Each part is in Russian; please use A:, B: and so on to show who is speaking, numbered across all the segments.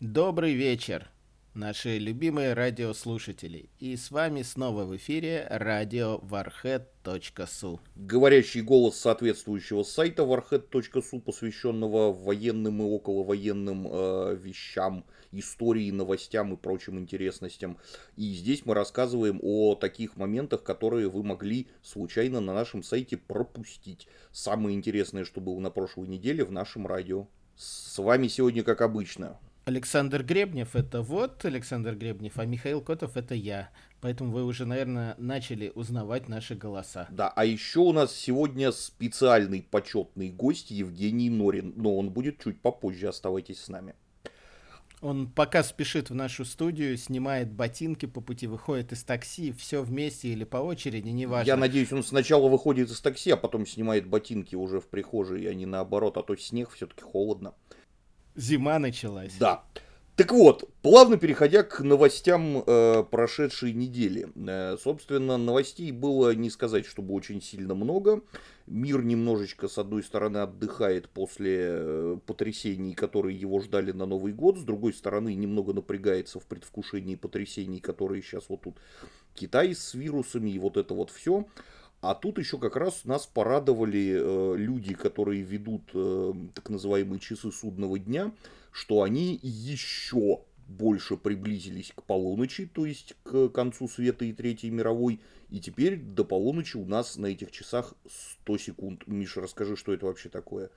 A: Добрый вечер, наши любимые радиослушатели. И с вами снова в эфире радио warhead.su.
B: Говорящий голос соответствующего сайта warhead.su, посвященного военным и околовоенным э, вещам, истории, новостям и прочим интересностям. И здесь мы рассказываем о таких моментах, которые вы могли случайно на нашем сайте пропустить. Самое интересное, что было на прошлой неделе в нашем радио. С вами сегодня, как обычно,
A: Александр Гребнев это вот Александр Гребнев, а Михаил Котов это я. Поэтому вы уже, наверное, начали узнавать наши голоса.
B: Да, а еще у нас сегодня специальный почетный гость Евгений Норин, но он будет чуть попозже, оставайтесь с нами.
A: Он пока спешит в нашу студию, снимает ботинки, по пути выходит из такси, все вместе или по очереди, неважно.
B: Я надеюсь, он сначала выходит из такси, а потом снимает ботинки уже в прихожей, а не наоборот, а то снег все-таки холодно.
A: Зима началась.
B: Да. Так вот, плавно переходя к новостям э, прошедшей недели. Э, собственно, новостей было не сказать, чтобы очень сильно много. Мир немножечко, с одной стороны, отдыхает после э, потрясений, которые его ждали на Новый год. С другой стороны, немного напрягается в предвкушении потрясений, которые сейчас вот тут Китай с вирусами и вот это вот все. А тут еще как раз нас порадовали э, люди, которые ведут э, так называемые часы судного дня, что они еще больше приблизились к полуночи, то есть к концу света и Третьей мировой. И теперь до полуночи у нас на этих часах 100 секунд. Миша, расскажи, что это вообще такое?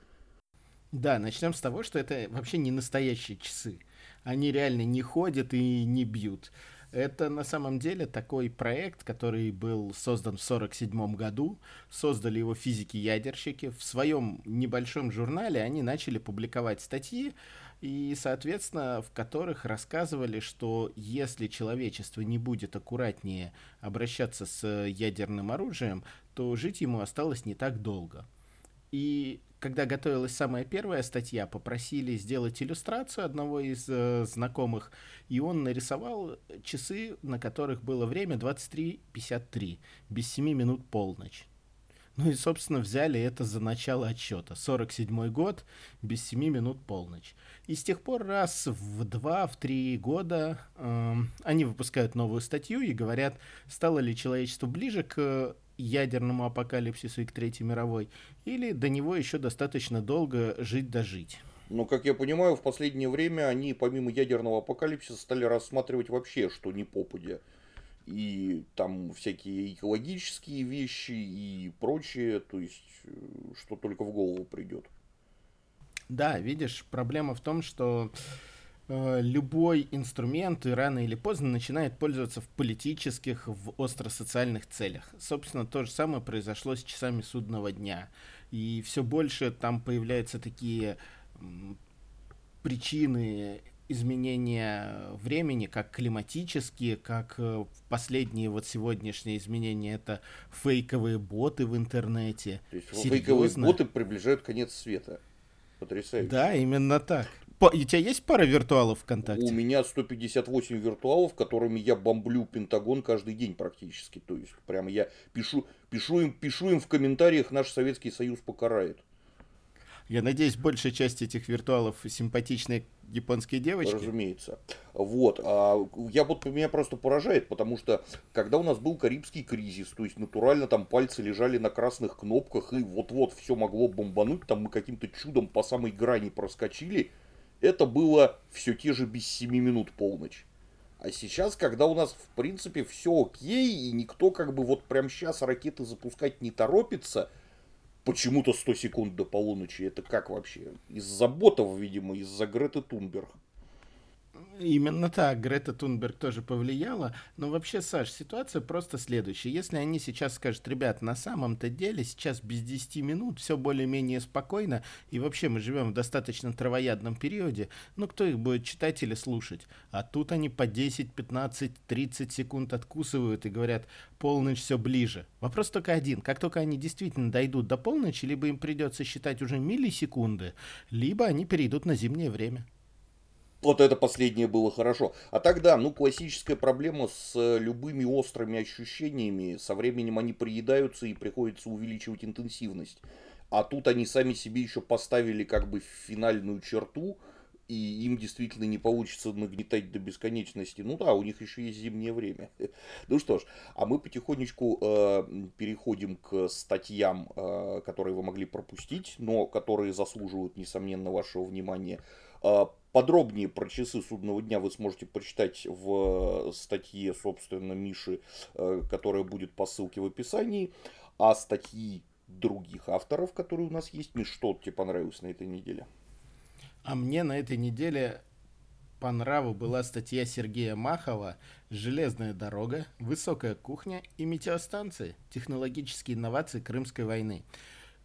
A: Да, начнем с того, что это вообще не настоящие часы. Они реально не ходят и не бьют. Это на самом деле такой проект, который был создан в 1947 году. Создали его физики-ядерщики. В своем небольшом журнале они начали публиковать статьи, и, соответственно, в которых рассказывали, что если человечество не будет аккуратнее обращаться с ядерным оружием, то жить ему осталось не так долго. И когда готовилась самая первая статья, попросили сделать иллюстрацию одного из э, знакомых, и он нарисовал часы, на которых было время 23.53, без 7 минут полночь. Ну и, собственно, взяли это за начало отсчета. 47 год, без 7 минут полночь. И с тех пор раз в 2-3 года э, они выпускают новую статью и говорят, стало ли человечество ближе к ядерному апокалипсису и к Третьей мировой, или до него еще достаточно долго жить-дожить.
B: Ну, как я понимаю, в последнее время они, помимо ядерного апокалипсиса, стали рассматривать вообще, что не попадя. И там всякие экологические вещи и прочее, то есть, э, что только в голову придет.
A: Да, видишь, проблема в том, что любой инструмент рано или поздно начинает пользоваться в политических, в остросоциальных целях. Собственно, то же самое произошло с часами судного дня. И все больше там появляются такие причины изменения времени, как климатические, как э, последние вот сегодняшние изменения, это фейковые боты в интернете.
B: То есть Серьезно? фейковые боты приближают конец света. Потрясающе.
A: Да, именно так. У тебя есть пара виртуалов ВКонтакте?
B: У меня 158 виртуалов, которыми я бомблю Пентагон каждый день практически. То есть, прямо я пишу, пишу, им, пишу им в комментариях, наш Советский Союз покарает.
A: Я надеюсь, большая часть этих виртуалов симпатичные японские девочки.
B: Разумеется. Вот. А я вот меня просто поражает, потому что когда у нас был Карибский кризис, то есть натурально там пальцы лежали на красных кнопках, и вот-вот все могло бомбануть, там мы каким-то чудом по самой грани проскочили, это было все те же без 7 минут полночь. А сейчас, когда у нас, в принципе, все окей, и никто как бы вот прям сейчас ракеты запускать не торопится, почему-то 100 секунд до полуночи, это как вообще? Из-за ботов, видимо, из-за Греты Тунберг.
A: Именно так, Грета Тунберг тоже повлияла. Но вообще, Саш, ситуация просто следующая. Если они сейчас скажут, ребят, на самом-то деле сейчас без 10 минут все более-менее спокойно, и вообще мы живем в достаточно травоядном периоде, ну кто их будет читать или слушать? А тут они по 10, 15, 30 секунд откусывают и говорят, полночь все ближе. Вопрос только один. Как только они действительно дойдут до полночи, либо им придется считать уже миллисекунды, либо они перейдут на зимнее время.
B: Вот это последнее было хорошо. А тогда, ну, классическая проблема с любыми острыми ощущениями, со временем они приедаются и приходится увеличивать интенсивность. А тут они сами себе еще поставили как бы финальную черту, и им действительно не получится нагнетать до бесконечности. Ну да, у них еще есть зимнее время. Ну что ж, а мы потихонечку э, переходим к статьям, э, которые вы могли пропустить, но которые заслуживают, несомненно, вашего внимания. Э, подробнее про часы судного дня вы сможете прочитать в статье, собственно, Миши, э, которая будет по ссылке в описании. А статьи других авторов, которые у нас есть, Миш, что тебе понравилось на этой неделе?
A: А мне на этой неделе по нраву была статья Сергея Махова «Железная дорога, высокая кухня и метеостанции. Технологические инновации Крымской войны».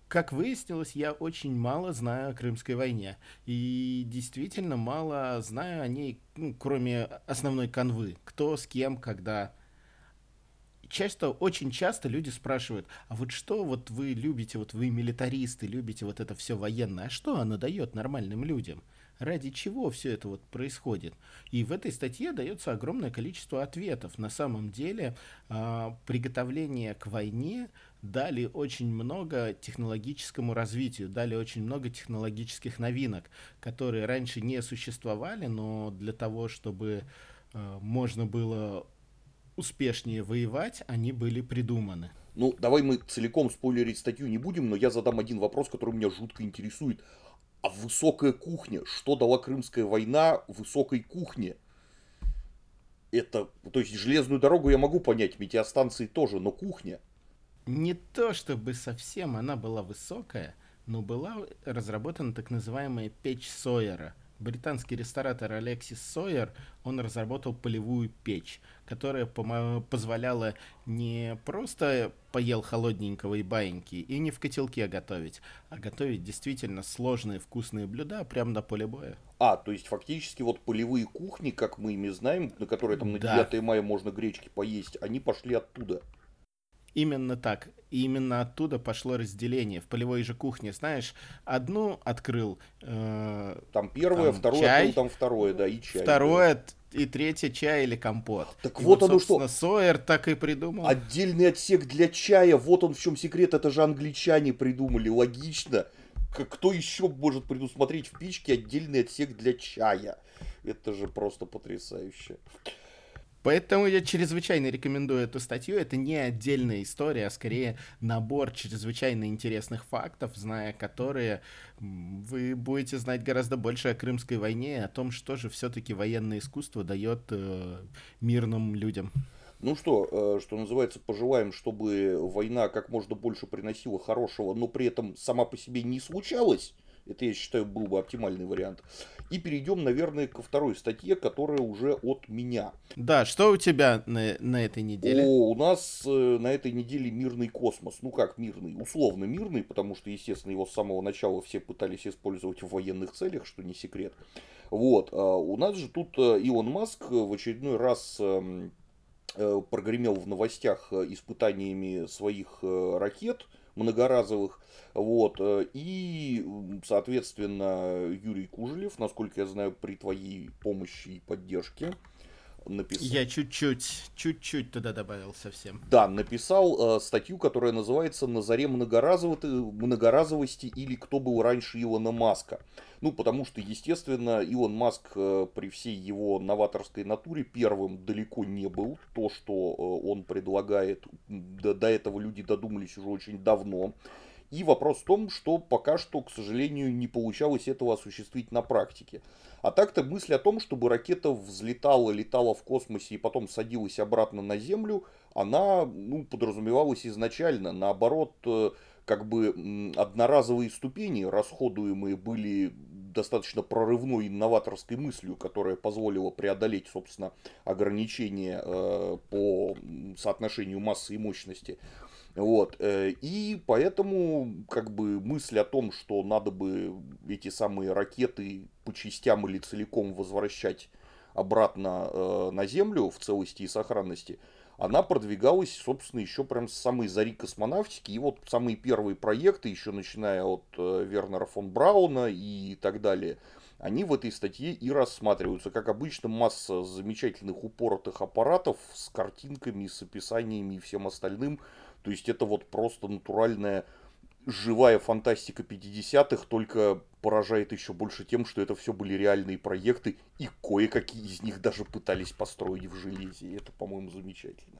A: Как выяснилось, я очень мало знаю о Крымской войне. И действительно мало знаю о ней, ну, кроме основной канвы. Кто, с кем, когда. Часто, очень часто люди спрашивают, а вот что вот вы любите, вот вы милитаристы, любите вот это все военное, а что оно дает нормальным людям? Ради чего все это вот происходит? И в этой статье дается огромное количество ответов. На самом деле э, приготовление к войне дали очень много технологическому развитию, дали очень много технологических новинок, которые раньше не существовали, но для того, чтобы э, можно было успешнее воевать, они были придуманы.
B: Ну, давай мы целиком спойлерить статью не будем, но я задам один вопрос, который меня жутко интересует. А высокая кухня, что дала Крымская война высокой кухне? Это, то есть железную дорогу я могу понять, метеостанции тоже, но кухня.
A: Не то чтобы совсем она была высокая, но была разработана так называемая печь Сойера – британский ресторатор Алексис Сойер, он разработал полевую печь, которая позволяла не просто поел холодненького и баиньки, и не в котелке готовить, а готовить действительно сложные вкусные блюда прямо на поле боя.
B: А, то есть фактически вот полевые кухни, как мы ими знаем, на которые там на 9 да. мая можно гречки поесть, они пошли оттуда.
A: Именно так. И именно оттуда пошло разделение. В полевой же кухне, знаешь, одну открыл... Э,
B: там первое, там второе, чай, открыл, там второе, да, и чай.
A: Второе, да. и третье чай или компот.
B: Так и вот, вот оно что.
A: Сойер так и придумал.
B: Отдельный отсек для чая, вот он в чем секрет, это же англичане придумали, логично. Кто еще может предусмотреть в печке отдельный отсек для чая? Это же просто потрясающе.
A: Поэтому я чрезвычайно рекомендую эту статью. Это не отдельная история, а скорее набор чрезвычайно интересных фактов, зная которые вы будете знать гораздо больше о Крымской войне и о том, что же все-таки военное искусство дает э, мирным людям.
B: Ну что, э, что называется, пожелаем, чтобы война как можно больше приносила хорошего, но при этом сама по себе не случалась. Это, я считаю, был бы оптимальный вариант. И перейдем, наверное, ко второй статье, которая уже от меня.
A: Да, что у тебя на, на этой неделе?
B: О, у нас э, на этой неделе мирный космос. Ну как мирный? Условно мирный, потому что, естественно, его с самого начала все пытались использовать в военных целях, что не секрет. Вот. А у нас же тут э, Илон Маск в очередной раз эм, э, прогремел в новостях испытаниями своих ракет многоразовых. Вот. Э, и, соответственно, Юрий Кужелев, насколько я знаю, при твоей помощи и поддержке,
A: написал... Я чуть-чуть, чуть-чуть туда добавил совсем.
B: Да, написал э, статью, которая называется «На заре многоразовости или кто был раньше Илона Маска». Ну, потому что, естественно, Илон Маск э, при всей его новаторской натуре первым далеко не был. То, что э, он предлагает, до, до этого люди додумались уже очень давно. И вопрос в том, что пока что, к сожалению, не получалось этого осуществить на практике. А так-то мысль о том, чтобы ракета взлетала, летала в космосе и потом садилась обратно на Землю, она ну, подразумевалась изначально. Наоборот, э, как бы одноразовые ступени, расходуемые, были достаточно прорывной инноваторской мыслью, которая позволила преодолеть, собственно, ограничения э, по соотношению массы и мощности. Вот. Э, и поэтому как бы мысль о том, что надо бы эти самые ракеты по частям или целиком возвращать обратно э, на Землю в целости и сохранности, она продвигалась, собственно, еще прям с самой зари космонавтики. И вот самые первые проекты, еще начиная от э, Вернера фон Брауна и так далее, они в этой статье и рассматриваются. Как обычно, масса замечательных упоротых аппаратов с картинками, с описаниями и всем остальным. То есть это вот просто натуральная живая фантастика 50-х, только поражает еще больше тем, что это все были реальные проекты, и кое-какие из них даже пытались построить в железе. И это, по-моему, замечательно.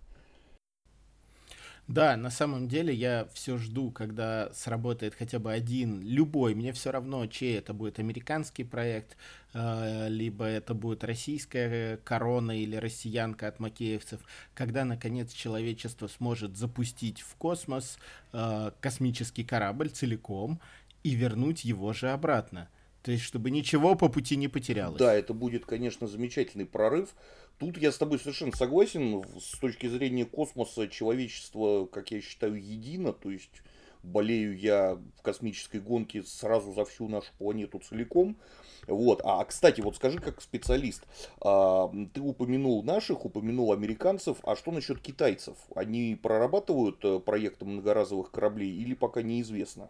A: Да, на самом деле я все жду, когда сработает хотя бы один, любой, мне все равно, чей это будет американский проект, э, либо это будет российская корона или россиянка от макеевцев, когда наконец человечество сможет запустить в космос э, космический корабль целиком и вернуть его же обратно. То есть, чтобы ничего по пути не потерялось.
B: Да, это будет, конечно, замечательный прорыв. Тут я с тобой совершенно согласен. С точки зрения космоса человечество, как я считаю, едино. То есть болею я в космической гонке сразу за всю нашу планету целиком. Вот. А, кстати, вот скажи как специалист, а, ты упомянул наших, упомянул американцев, а что насчет китайцев? Они прорабатывают э, проекты многоразовых кораблей или пока неизвестно?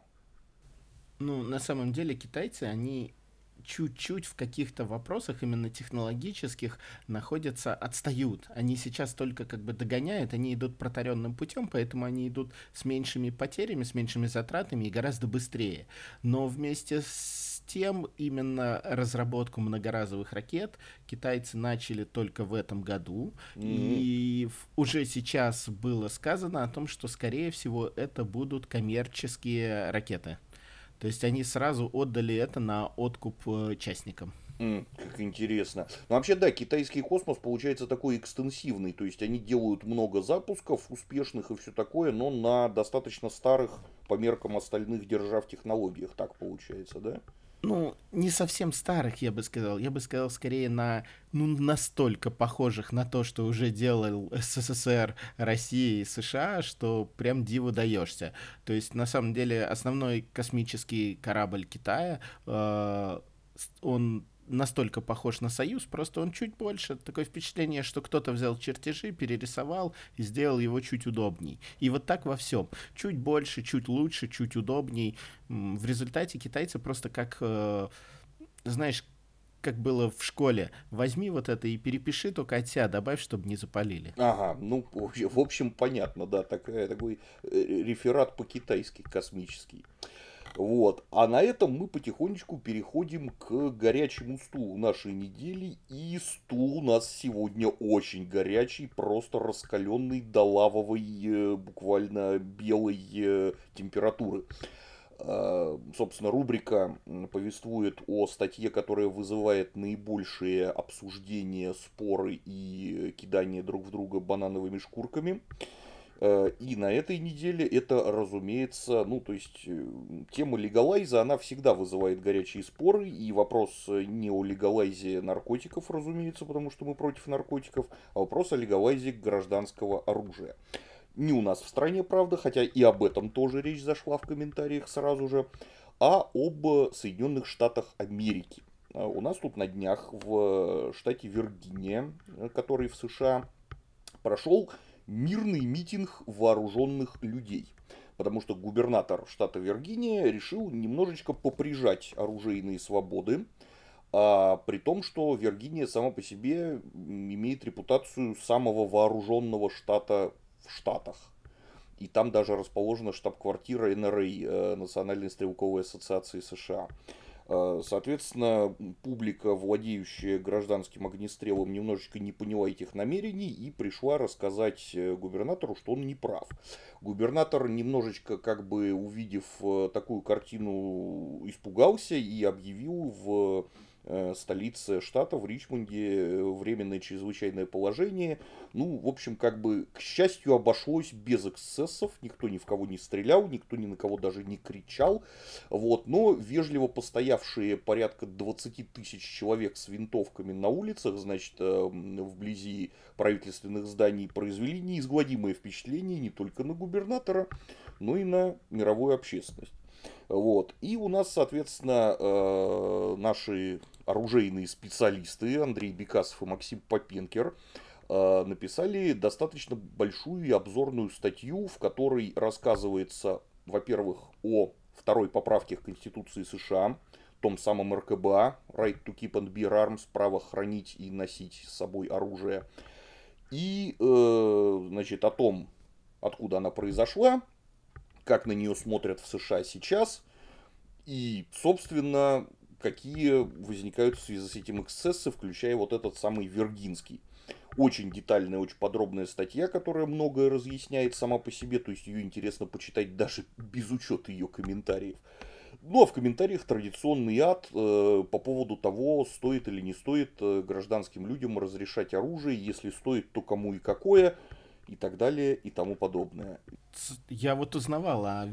A: Ну, на самом деле китайцы, они чуть-чуть в каких-то вопросах именно технологических находятся, отстают. Они сейчас только как бы догоняют, они идут протаренным путем, поэтому они идут с меньшими потерями, с меньшими затратами и гораздо быстрее. Но вместе с тем именно разработку многоразовых ракет китайцы начали только в этом году. Mm-hmm. И уже сейчас было сказано о том, что, скорее всего, это будут коммерческие ракеты. То есть они сразу отдали это на откуп э, частникам.
B: Mm, как интересно. Ну, вообще, да, китайский космос получается такой экстенсивный. То есть они делают много запусков успешных и все такое, но на достаточно старых по меркам остальных держав технологиях. Так получается, да?
A: Ну, не совсем старых, я бы сказал. Я бы сказал скорее на, ну, настолько похожих на то, что уже делал СССР, Россия и США, что прям диву даешься. То есть, на самом деле, основной космический корабль Китая, э, он настолько похож на Союз, просто он чуть больше. Такое впечатление, что кто-то взял чертежи, перерисовал и сделал его чуть удобней. И вот так во всем. Чуть больше, чуть лучше, чуть удобней. В результате китайцы просто как, э, знаешь, как было в школе, возьми вот это и перепиши только от себя, добавь, чтобы не запалили.
B: Ага, ну, в общем, понятно, да, такая, такой э, реферат по-китайски космический. Вот. А на этом мы потихонечку переходим к горячему стулу нашей недели. И стул у нас сегодня очень горячий, просто раскаленный до лавовой, э, буквально белой э, температуры. А, собственно, рубрика повествует о статье, которая вызывает наибольшие обсуждения, споры и кидание друг в друга банановыми шкурками. Э, и на этой неделе это, разумеется, ну, то есть, э, тема легалайза, она всегда вызывает горячие споры, и вопрос не о легалайзе наркотиков, разумеется, потому что мы против наркотиков, а вопрос о легалайзе гражданского оружия. Не у нас в стране, правда, хотя и об этом тоже речь зашла в комментариях сразу же, а об Соединенных Штатах Америки. У нас тут на днях в штате Виргиния, который в США, прошел мирный митинг вооруженных людей. Потому что губернатор штата Виргиния решил немножечко поприжать оружейные свободы, а, при том, что Виргиния сама по себе имеет репутацию самого вооруженного штата в Штатах. И там даже расположена штаб-квартира НРА, э, Национальной стрелковой ассоциации США. Э, соответственно, публика, владеющая гражданским огнестрелом, немножечко не поняла этих намерений и пришла рассказать э, губернатору, что он не прав. Губернатор, немножечко как бы увидев э, такую картину, испугался и объявил в столице штата, в Ричмонде, э, временное чрезвычайное положение. Ну, в общем, как бы, к счастью, обошлось без эксцессов, никто ни в кого не стрелял, никто ни на кого даже не кричал, вот, но вежливо постоявшие порядка 20 тысяч человек с винтовками на улицах, значит, э, вблизи правительственных зданий, произвели неизгладимое впечатление не только на губернатора, но и на мировую общественность. Вот. И у нас, соответственно, наши оружейные специалисты Андрей Бекасов и Максим Попенкер э, написали достаточно большую и обзорную статью, в которой рассказывается, во-первых, о второй поправке к Конституции США, том самом РКБА, Right to Keep and Bear Arms, право хранить и носить с собой оружие. И, э, значит, о том, откуда она произошла, как на нее смотрят в США сейчас, и, собственно, какие возникают в связи с этим эксцессы, включая вот этот самый Вергинский. Очень детальная, очень подробная статья, которая многое разъясняет сама по себе, то есть ее интересно почитать даже без учета ее комментариев. Ну а в комментариях традиционный ад э, по поводу того, стоит или не стоит э, гражданским людям разрешать оружие, если стоит, то кому и какое, и так далее, и тому подобное.
A: Я вот узнавал, а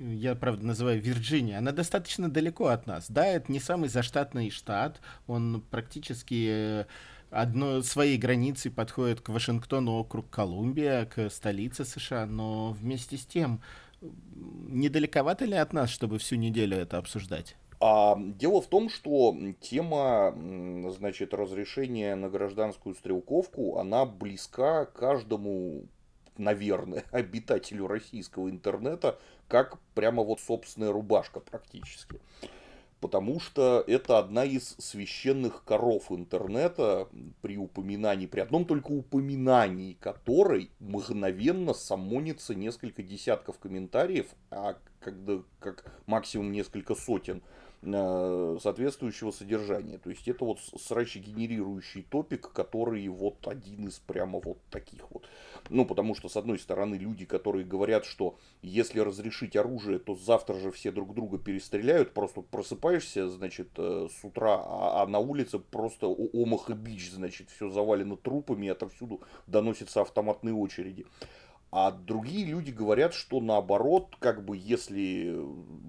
A: я, правда, называю Вирджиния, она достаточно далеко от нас. Да, это не самый заштатный штат, он практически э, одной своей границей подходит к Вашингтону округ Колумбия, к столице США, но вместе с тем недалековато ли от нас, чтобы всю неделю это обсуждать?
B: А дело в том, что тема, значит, разрешения на гражданскую стрелковку, она близка каждому, наверное, обитателю российского интернета, как прямо вот собственная рубашка практически. Потому что это одна из священных коров интернета при упоминании, при одном только упоминании которой мгновенно самонится несколько десятков комментариев, а когда как максимум несколько сотен соответствующего содержания. То есть это вот срачи генерирующий топик, который вот один из прямо вот таких вот. Ну, потому что, с одной стороны, люди, которые говорят, что если разрешить оружие, то завтра же все друг друга перестреляют, просто просыпаешься, значит, э, с утра, а, а на улице просто омах и бич, значит, все завалено трупами, отовсюду доносятся автоматные очереди. А другие люди говорят, что наоборот, как бы если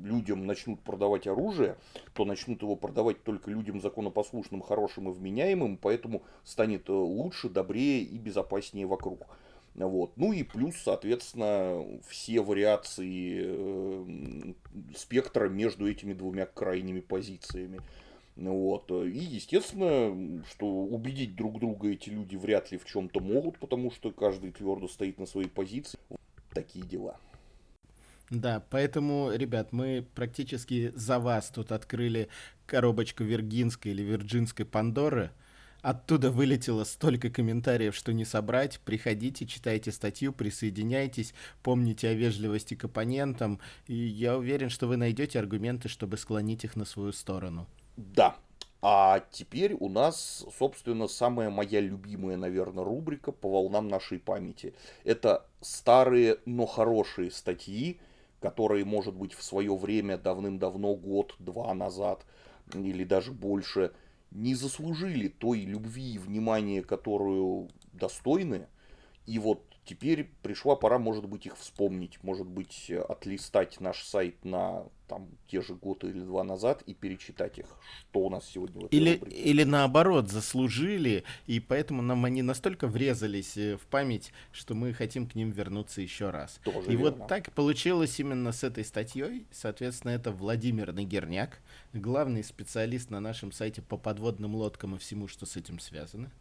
B: людям начнут продавать оружие, то начнут его продавать только людям законопослушным, хорошим и вменяемым, поэтому станет э, лучше, добрее и безопаснее вокруг. Вот. Ну и плюс, соответственно, все вариации э, спектра между этими двумя крайними позициями. Вот. И естественно, что убедить друг друга эти люди вряд ли в чем-то могут, потому что каждый твердо стоит на своей позиции. Такие дела.
A: Да, поэтому, ребят, мы практически за вас тут открыли коробочку виргинской или вирджинской Пандоры. Оттуда вылетело столько комментариев, что не собрать. Приходите, читайте статью, присоединяйтесь, помните о вежливости к оппонентам, и я уверен, что вы найдете аргументы, чтобы склонить их на свою сторону.
B: Да. А теперь у нас, собственно, самая моя любимая, наверное, рубрика по волнам нашей памяти. Это старые, но хорошие статьи, которые, может быть, в свое время, давным-давно, год-два назад, или даже больше, не заслужили той любви и внимания, которую достойны. И вот Теперь пришла пора, может быть, их вспомнить, может быть, отлистать наш сайт на там те же годы или два назад и перечитать их, что у нас сегодня в
A: этой или, рубрике. или наоборот, заслужили, и поэтому нам они настолько врезались э, в память, что мы хотим к ним вернуться еще раз. Тоже и верно. вот так получилось именно с этой статьей. Соответственно, это Владимир Нагерняк, главный специалист на нашем сайте по подводным лодкам и всему, что с этим связано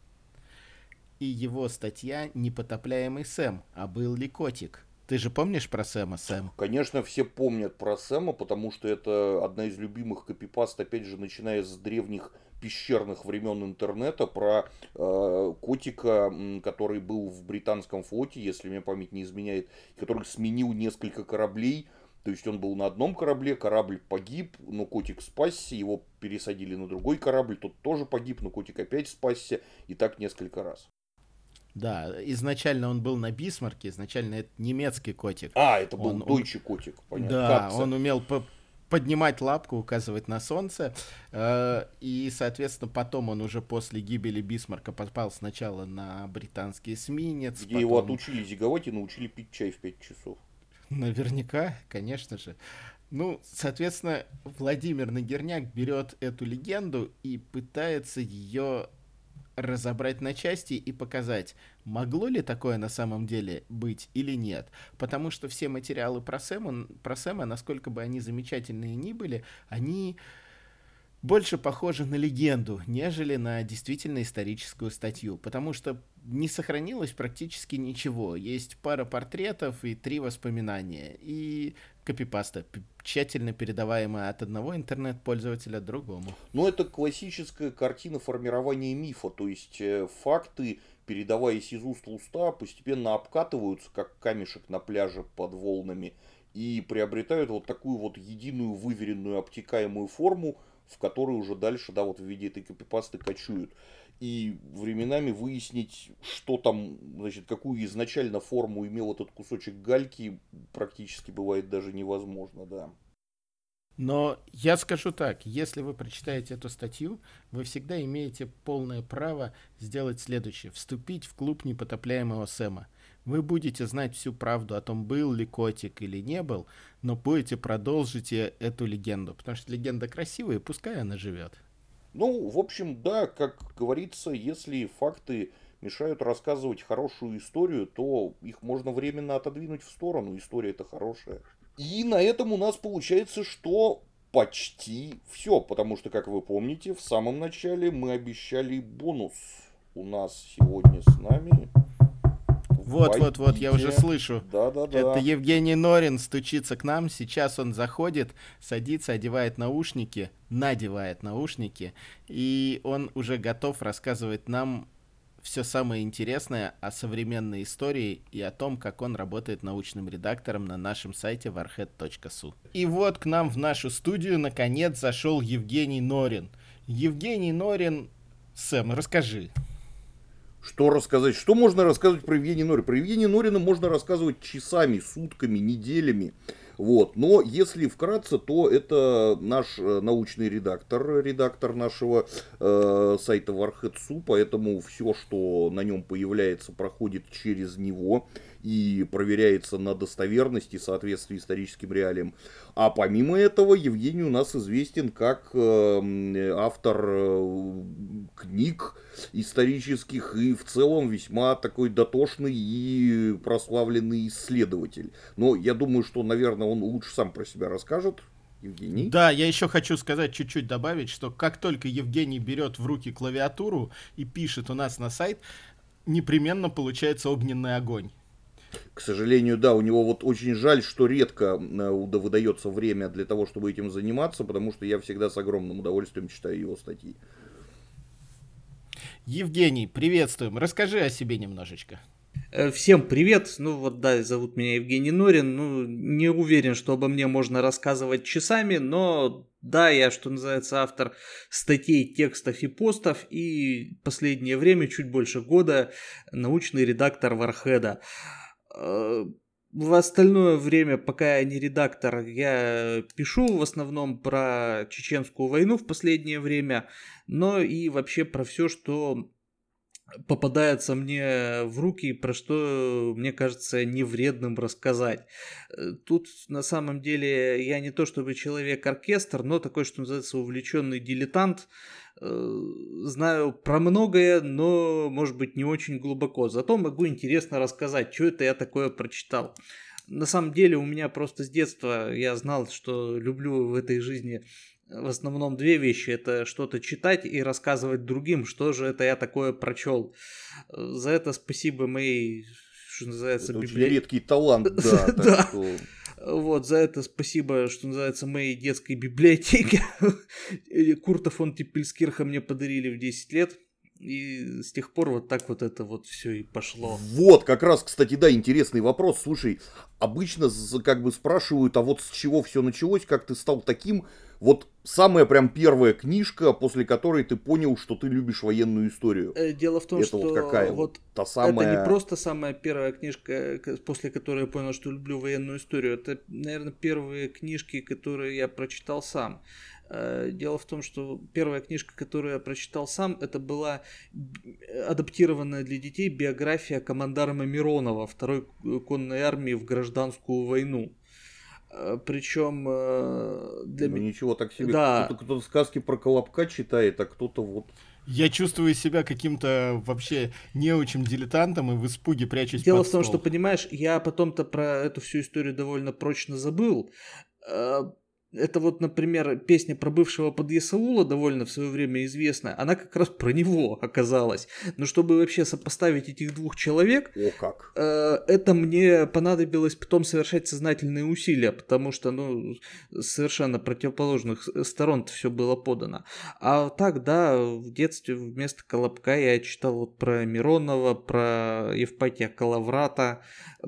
A: и его статья «Непотопляемый Сэм. А был ли котик?» Ты же помнишь про Сэма, Сэм?
B: Конечно, все помнят про Сэма, потому что это одна из любимых копипаст, опять же, начиная с древних пещерных времен интернета, про э, котика, который был в британском флоте, если мне память не изменяет, который сменил несколько кораблей, то есть он был на одном корабле, корабль погиб, но котик спасся, его пересадили на другой корабль, тот тоже погиб, но котик опять спасся, и так несколько раз.
A: Да, изначально он был на Бисмарке, изначально это немецкий котик.
B: А, это был он, дойче котик,
A: понятно. Да, Капса. он умел по поднимать лапку, указывать на солнце. Э, и, соответственно, потом он уже после гибели Бисмарка попал сначала на британский эсминец.
B: Где потом... его отучили зиговать и научили пить чай в 5 часов.
A: Наверняка, конечно же. Ну, соответственно, Владимир Нагерняк берет эту легенду и пытается ее разобрать на части и показать, могло ли такое на самом деле быть или нет. Потому что все материалы про Сэма, про Сэма насколько бы они замечательные ни были, они больше похоже на легенду, нежели на действительно историческую статью, потому что не сохранилось практически ничего. Есть пара портретов и три воспоминания, и копипаста, тщательно передаваемая от одного интернет-пользователя другому.
B: Ну, это классическая картина формирования мифа, то есть э, факты, передаваясь из уст в уста, постепенно обкатываются, как камешек на пляже под волнами, и приобретают вот такую вот единую выверенную обтекаемую форму, в которой уже дальше, да, вот в виде этой копипасты кочуют. И временами выяснить, что там, значит, какую изначально форму имел этот кусочек гальки, практически бывает даже невозможно, да.
A: Но я скажу так, если вы прочитаете эту статью, вы всегда имеете полное право сделать следующее. Вступить в клуб непотопляемого Сэма – вы будете знать всю правду о том, был ли котик или не был, но будете продолжить эту легенду, потому что легенда красивая, пускай она живет.
B: Ну, в общем, да, как говорится, если факты мешают рассказывать хорошую историю, то их можно временно отодвинуть в сторону. История это хорошая. И на этом у нас получается, что почти все, потому что, как вы помните, в самом начале мы обещали бонус. У нас сегодня с нами
A: вот, вот, вот, я уже слышу.
B: Да, да, да.
A: Это Евгений Норин стучится к нам. Сейчас он заходит, садится, одевает наушники, надевает наушники, и он уже готов рассказывать нам все самое интересное о современной истории и о том, как он работает научным редактором на нашем сайте warhead.su. И вот к нам в нашу студию наконец зашел Евгений Норин. Евгений Норин, Сэм, расскажи.
B: Что рассказать? Что можно рассказывать про Евгения Норина? Про Евгения Норина можно рассказывать часами, сутками, неделями. Вот. Но если вкратце, то это наш э, научный редактор, редактор нашего э, сайта Warhead.su, поэтому все, что на нем появляется, проходит через него и проверяется на достоверность и соответствие историческим реалиям. А помимо этого, Евгений у нас известен как э, автор э, книг исторических и в целом весьма такой дотошный и прославленный исследователь. Но я думаю, что, наверное, он лучше сам про себя расскажет. Евгений.
A: Да, я еще хочу сказать, чуть-чуть добавить, что как только Евгений берет в руки клавиатуру и пишет у нас на сайт, непременно получается огненный огонь.
B: К сожалению, да, у него вот очень жаль, что редко э, выдается время для того, чтобы этим заниматься, потому что я всегда с огромным удовольствием читаю его статьи.
A: Евгений, приветствуем. Расскажи о себе немножечко.
C: Э, всем привет. Ну вот да, зовут меня Евгений Норин. Ну, не уверен, что обо мне можно рассказывать часами, но да, я, что называется, автор статей, текстов и постов, и последнее время, чуть больше года, научный редактор Вархеда. Э, в остальное время, пока я не редактор, я пишу в основном про чеченскую войну в последнее время, но и вообще про все, что попадается мне в руки, про что, мне кажется, не вредным рассказать. Э, тут на самом деле я не то чтобы человек-оркестр, но такой, что называется, увлеченный дилетант, Э, знаю про многое, но, может быть, не очень глубоко. Зато могу интересно рассказать, что это я такое прочитал. На самом деле у меня просто с детства я знал, что люблю в этой жизни в основном две вещи. Это что-то читать и рассказывать другим, что же это я такое прочел. За это спасибо моей, что называется,
B: библиотеке. редкий талант, да.
C: да. Вот, за это спасибо, что называется, моей детской библиотеке. Курта фон Типпельскирха мне подарили в 10 лет. И с тех пор вот так вот это вот все и пошло.
B: Вот, как раз, кстати, да, интересный вопрос. Слушай, обычно как бы спрашивают, а вот с чего все началось, как ты стал таким? Вот самая прям первая книжка, после которой ты понял, что ты любишь военную историю.
C: Э, дело в том,
B: это
C: что
B: вот какая вот та самая...
C: это не просто самая первая книжка, после которой я понял, что люблю военную историю. Это, наверное, первые книжки, которые я прочитал сам. Э, дело в том, что первая книжка, которую я прочитал сам, это была адаптированная для детей биография командарма Миронова второй конной армии в гражданскую войну. Э, Причем
B: э, для ну, ничего так себе. Да. Кто-то, кто сказки про Колобка читает, а кто-то вот.
A: Я чувствую себя каким-то вообще не очень дилетантом и в испуге прячусь
C: Дело
A: под
C: в том,
A: стол.
C: что, понимаешь, я потом-то про эту всю историю довольно прочно забыл это вот, например, песня про бывшего подъясаула, довольно в свое время известная, она как раз про него оказалась. Но чтобы вообще сопоставить этих двух человек,
B: О, как.
C: Э, это мне понадобилось потом совершать сознательные усилия, потому что, ну, совершенно противоположных сторон все было подано. А так, да, в детстве вместо Колобка я читал вот про Миронова, про Евпатия Калаврата,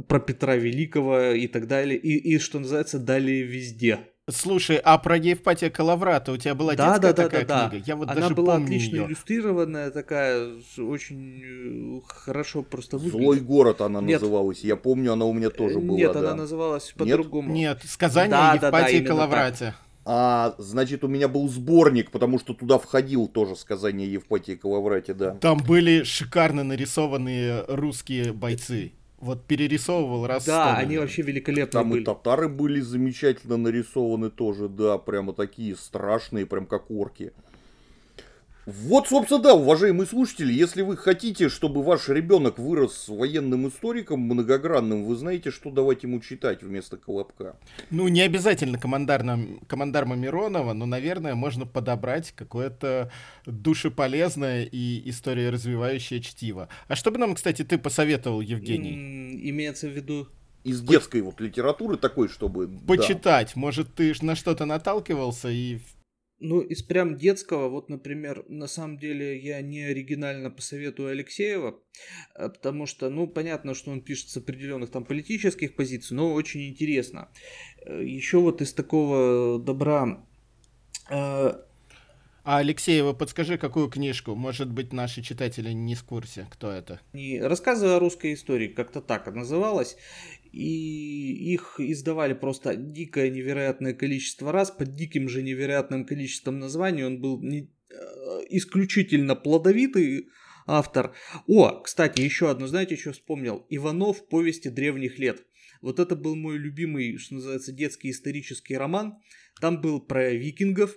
C: про Петра Великого и так далее. И, и что называется, далее везде.
A: Слушай, а про Евпатия Калаврата у тебя была да, детская да, такая да, книга?
C: Да. Я вот Она даже была отлично ее. иллюстрированная, такая очень э, хорошо просто
B: выглядит. Злой город она Нет. называлась. Я помню, она у меня тоже была.
C: Нет,
B: да.
C: она называлась по-другому.
A: Нет? Нет, сказание да, Евпатии да, да, Калаврате.
B: А, значит, у меня был сборник, потому что туда входил тоже сказание Евпатии Калаврате, да.
A: Там были шикарно нарисованные русские бойцы вот перерисовывал раз.
C: Да, они вообще великолепные
B: Там
C: были.
B: и татары были замечательно нарисованы тоже, да, прямо такие страшные, прям как орки. Вот, собственно, да, уважаемые слушатели, если вы хотите, чтобы ваш ребенок вырос военным историком многогранным, вы знаете, что давать ему читать вместо Колобка.
A: Ну, не обязательно командарна, командарма Миронова, но, наверное, можно подобрать какое-то душеполезное и история развивающее чтиво. А что бы нам, кстати, ты посоветовал, Евгений?
C: Имеется в виду
B: из детской вот литературы такой, чтобы...
A: Почитать. Да. Может, ты на что-то наталкивался и
C: ну, из прям детского, вот, например, на самом деле я не оригинально посоветую Алексеева, э, потому что, ну, понятно, что он пишет с определенных там политических позиций, но очень интересно. Э, Еще вот из такого добра...
A: Э... А Алексеева, подскажи, какую книжку? Может быть, наши читатели не в курсе, кто это?
C: Не рассказы о русской истории, как-то так называлась и их издавали просто дикое невероятное количество раз, под диким же невероятным количеством названий, он был не, э, исключительно плодовитый автор. О, кстати, еще одно, знаете, что вспомнил? Иванов «Повести древних лет». Вот это был мой любимый, что называется, детский исторический роман. Там был про викингов,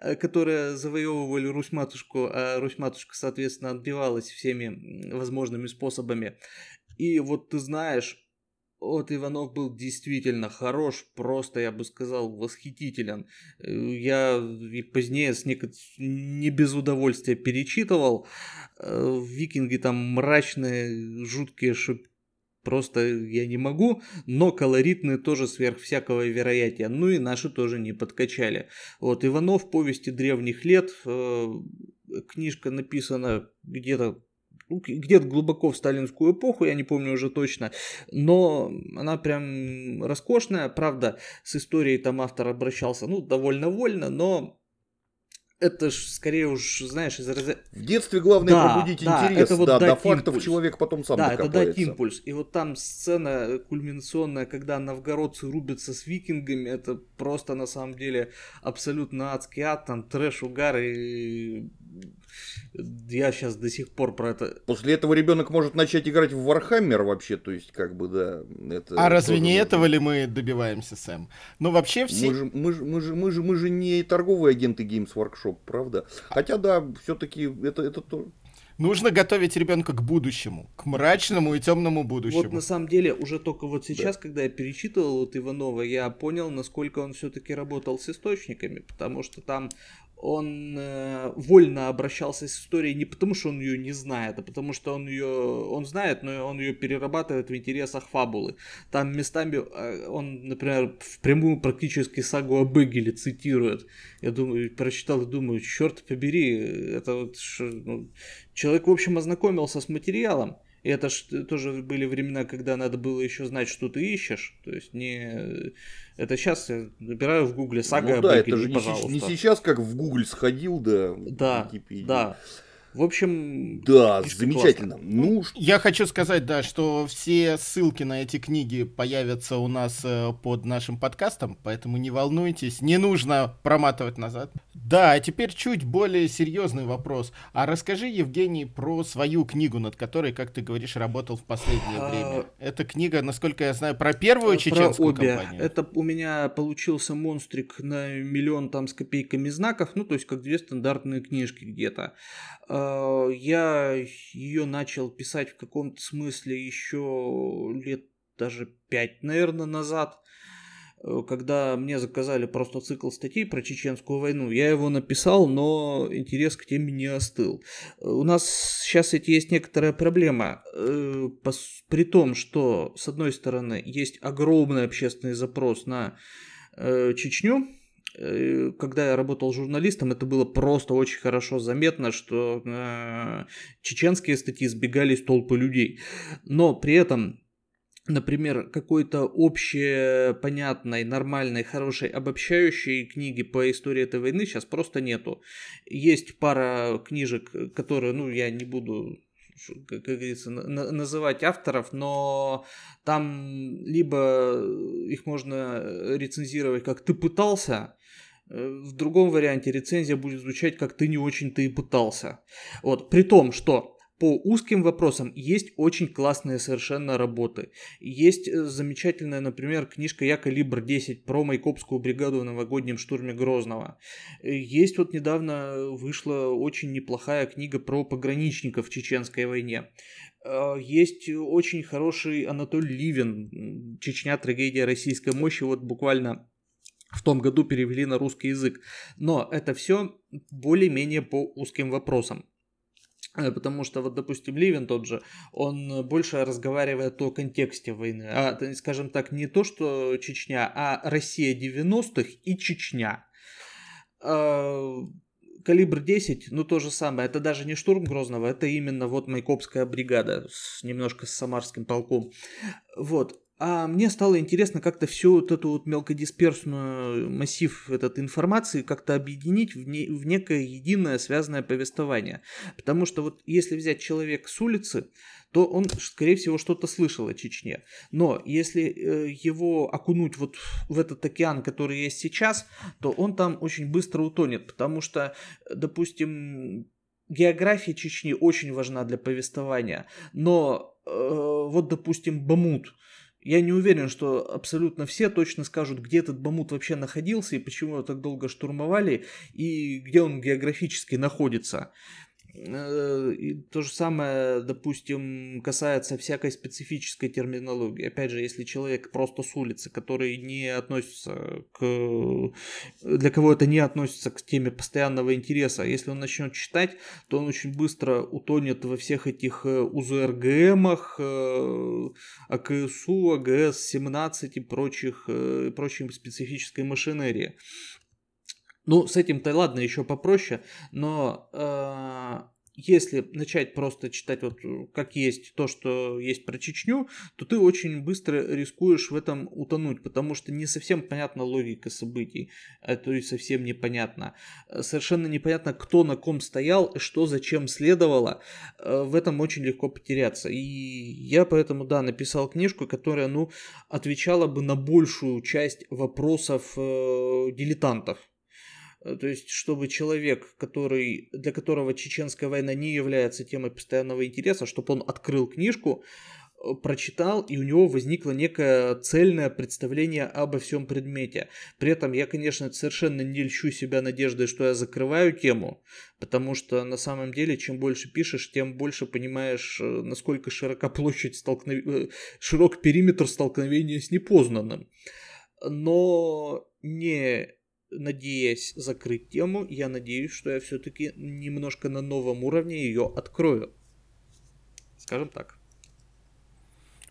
C: э, которые завоевывали Русь-матушку, а Русь-матушка, соответственно, отбивалась всеми возможными способами. И вот ты знаешь, вот Иванов был действительно хорош, просто, я бы сказал, восхитителен. Я и позднее с нек... не без удовольствия перечитывал. Викинги там мрачные, жуткие, что просто я не могу, но колоритные тоже сверх всякого вероятия. Ну и наши тоже не подкачали. Вот Иванов «Повести древних лет», э, книжка написана где-то где-то глубоко в сталинскую эпоху, я не помню уже точно, но она прям роскошная, правда, с историей там автор обращался, ну, довольно вольно, но это ж скорее уж, знаешь, из
B: разряда... В детстве главное да, пробудить да, интерес, это вот да, до фактов импульс. человек потом сам
C: Да, докопается. это дать импульс. И вот там сцена кульминационная, когда новгородцы рубятся с викингами, это просто на самом деле абсолютно адский ад, там трэш, угар и я сейчас до сих пор про это...
B: После этого ребенок может начать играть в Warhammer вообще, то есть как бы, да.
A: Это а разве не этого ли мы добиваемся, Сэм? Ну вообще все...
B: Мы же, мы, же, мы, же, мы, же, мы же не торговые агенты Games Workshop, правда? Хотя да, все-таки это, это то...
A: Нужно готовить ребенка к будущему, к мрачному и темному будущему.
C: Вот на самом деле, уже только вот сейчас, да. когда я перечитывал вот Иванова, я понял, насколько он все-таки работал с источниками, потому что там он э, вольно обращался с историей не потому, что он ее не знает, а потому что он ее он знает, но он ее перерабатывает в интересах фабулы. Там местами э, он, например, впрямую практически сагу о Бегеле цитирует. Я думаю, прочитал и думаю, черт побери, это вот ну, человек, в общем, ознакомился с материалом. И это ж тоже были времена, когда надо было еще знать, что ты ищешь. То есть не это сейчас я набираю в гугле сага ну,
B: да, это же пожалуйста. Не, не сейчас, как в гугле сходил, да.
C: Да, да. В общем...
B: Да, замечательно. Классно.
A: Ну, я хочу сказать, да, что все ссылки на эти книги появятся у нас э, под нашим подкастом, поэтому не волнуйтесь, не нужно проматывать назад. Да, а теперь чуть более серьезный вопрос. А расскажи, Евгений, про свою книгу, над которой, как ты говоришь, работал в последнее а, время. Эта книга, насколько я знаю, про первую чеченскую про обе. компанию.
C: Это у меня получился монстрик на миллион там с копейками знаков, ну, то есть как две стандартные книжки где-то. А, я ее начал писать в каком-то смысле еще лет даже пять, наверное, назад. Э, когда мне заказали просто цикл статей про чеченскую войну. Я его написал, но интерес к теме не остыл. У нас сейчас ведь есть некоторая проблема. Э, при том, что, с одной стороны, есть огромный общественный запрос на э, Чечню, когда я работал журналистом, это было просто очень хорошо заметно, что э, чеченские статьи сбегались толпы людей. Но при этом например, какой-то общей, понятной, нормальной, хорошей, обобщающей книги по истории этой войны сейчас просто нету. Есть пара книжек, которые, ну, я не буду как говорится, называть авторов, но там либо их можно рецензировать как «ты пытался», э, в другом варианте рецензия будет звучать как «ты не очень-то и пытался». Вот, при том, что по узким вопросам есть очень классные совершенно работы. Есть э, замечательная, например, книжка «Я калибр 10» про Майкопскую бригаду в новогоднем штурме Грозного. Э, есть вот недавно вышла очень неплохая книга про пограничников в Чеченской войне. Э, есть очень хороший Анатолий Ливин «Чечня. Трагедия российской мощи». Вот буквально в том году перевели на русский язык. Но это все более-менее по узким вопросам. Э, потому что, вот, допустим, Ливен тот же, он больше разговаривает о контексте войны. А, скажем так, не то, что Чечня, а Россия 90-х и Чечня. А, калибр 10, ну то же самое. Это даже не штурм Грозного, это именно вот Майкопская бригада, с, немножко с Самарским полком. Вот. А мне стало интересно как-то всю вот эту вот мелкодисперсную массив этот информации как-то объединить в, не, в некое единое связанное повествование. Потому что вот если взять человека с улицы, то он, скорее всего, что-то слышал о Чечне. Но если э, его окунуть вот в этот океан, который есть сейчас, то он там очень быстро утонет, потому что, допустим, география Чечни очень важна для повествования, но э, вот, допустим, Бамут – я не уверен, что абсолютно все точно скажут, где этот Бамут вообще находился и почему его так долго штурмовали и где он географически находится. Э, и то же самое, допустим, касается всякой специфической терминологии. Опять же, если человек просто с улицы, который не относится к... Для кого это не относится к теме постоянного интереса, если он начнет читать, то он очень быстро утонет во всех этих э, УЗРГМах, э, АКСУ, АГС-17 и прочих, прочей специфической машинерии. Ну, с этим-то ладно, еще попроще, но э, если начать просто читать вот как есть то, что есть про Чечню, то ты очень быстро рискуешь в этом утонуть, потому что не совсем понятна логика событий, а то есть совсем непонятно. Совершенно непонятно, кто на ком стоял, что зачем следовало, э, в этом очень легко потеряться. И я поэтому, да, написал книжку, которая, ну, отвечала бы на большую часть вопросов э, дилетантов то есть, чтобы человек, который, для которого чеченская война не является темой постоянного интереса, чтобы он открыл книжку, э, прочитал, и у него возникло некое цельное представление обо всем предмете. При этом я, конечно, совершенно не льщу себя надеждой, что я закрываю тему, потому что на самом деле, чем больше пишешь, тем больше понимаешь, э, насколько широка площадь столкновения, широк периметр столкновения с непознанным. Но не надеясь закрыть тему, я надеюсь, что я все-таки немножко на новом уровне ее открою. Скажем так.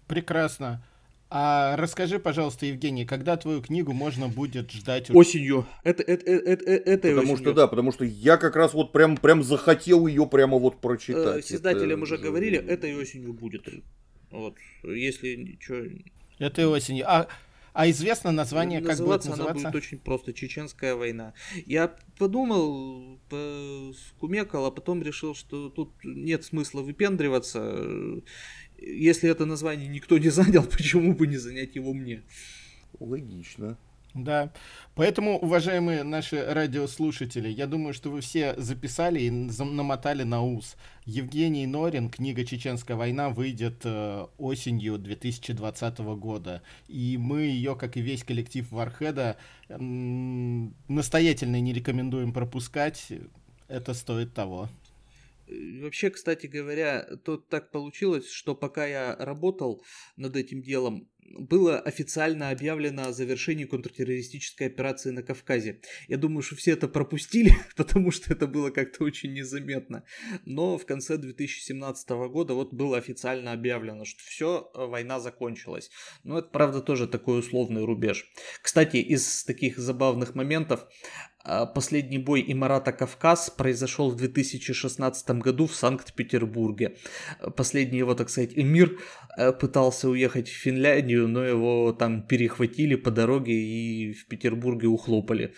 A: Прекрасно. А расскажи, пожалуйста, Евгений, когда твою книгу можно будет ждать?
C: Осенью. Это, это, это, это
B: потому осенью. что да, потому что я как раз вот прям, прям захотел ее прямо вот прочитать.
C: С издателем это... уже говорили, этой осенью будет. Вот, если что.
A: Этой осенью. А а известно название, как будет называться?
C: Она будет очень просто «Чеченская война». Я подумал, скумекал, а потом решил, что тут нет смысла выпендриваться. Если это название никто не занял, почему бы не занять его мне?
B: Логично.
A: Да. Поэтому, уважаемые наши радиослушатели, я думаю, что вы все записали и намотали на ус. Евгений Норин, книга «Чеченская война» выйдет э, осенью 2020 года. И мы ее, как и весь коллектив Вархеда, э, настоятельно не рекомендуем пропускать. Это стоит того.
C: Вообще, кстати говоря, то так получилось, что пока я работал над этим делом, было официально объявлено о завершении контртеррористической операции на Кавказе. Я думаю, что все это пропустили, потому что это было как-то очень незаметно. Но в конце 2017 года вот было официально объявлено, что все, война закончилась. Но это, правда, тоже такой условный рубеж. Кстати, из таких забавных моментов, Последний бой Имарата Кавказ произошел в 2016 году в Санкт-Петербурге. Последний его, так сказать, эмир э, пытался уехать в Финляндию, но его там перехватили по дороге и в Петербурге ухлопали.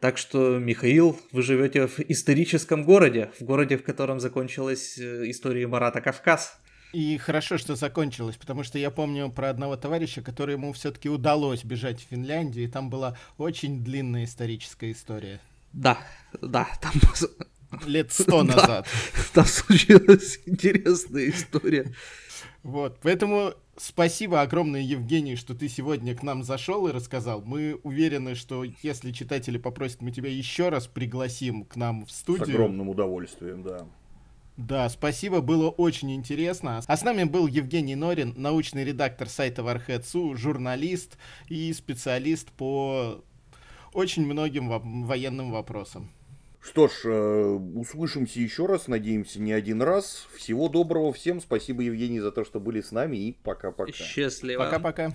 C: Так что, Михаил, вы живете в историческом городе, в городе, в котором закончилась э, история Имарата Кавказ.
A: И хорошо, что закончилось, потому что я помню про одного товарища, который ему все-таки удалось бежать в Финляндию, и там была очень длинная историческая история.
C: Да, да, там...
A: Лет сто назад.
C: Там случилась интересная история.
A: Вот, поэтому спасибо огромное, Евгений, что ты сегодня к нам зашел и рассказал. Мы уверены, что если читатели попросят, мы тебя еще раз пригласим к нам в студию. С
B: огромным удовольствием, да.
A: Да, спасибо, было очень интересно. А с нами был Евгений Норин, научный редактор сайта Warhead.su, журналист и специалист по очень многим во- военным вопросам.
B: Что ж, э, услышимся еще раз, надеемся, не один раз. Всего доброго всем, спасибо, Евгений, за то, что были с нами, и пока-пока.
C: Счастливо.
A: Пока-пока.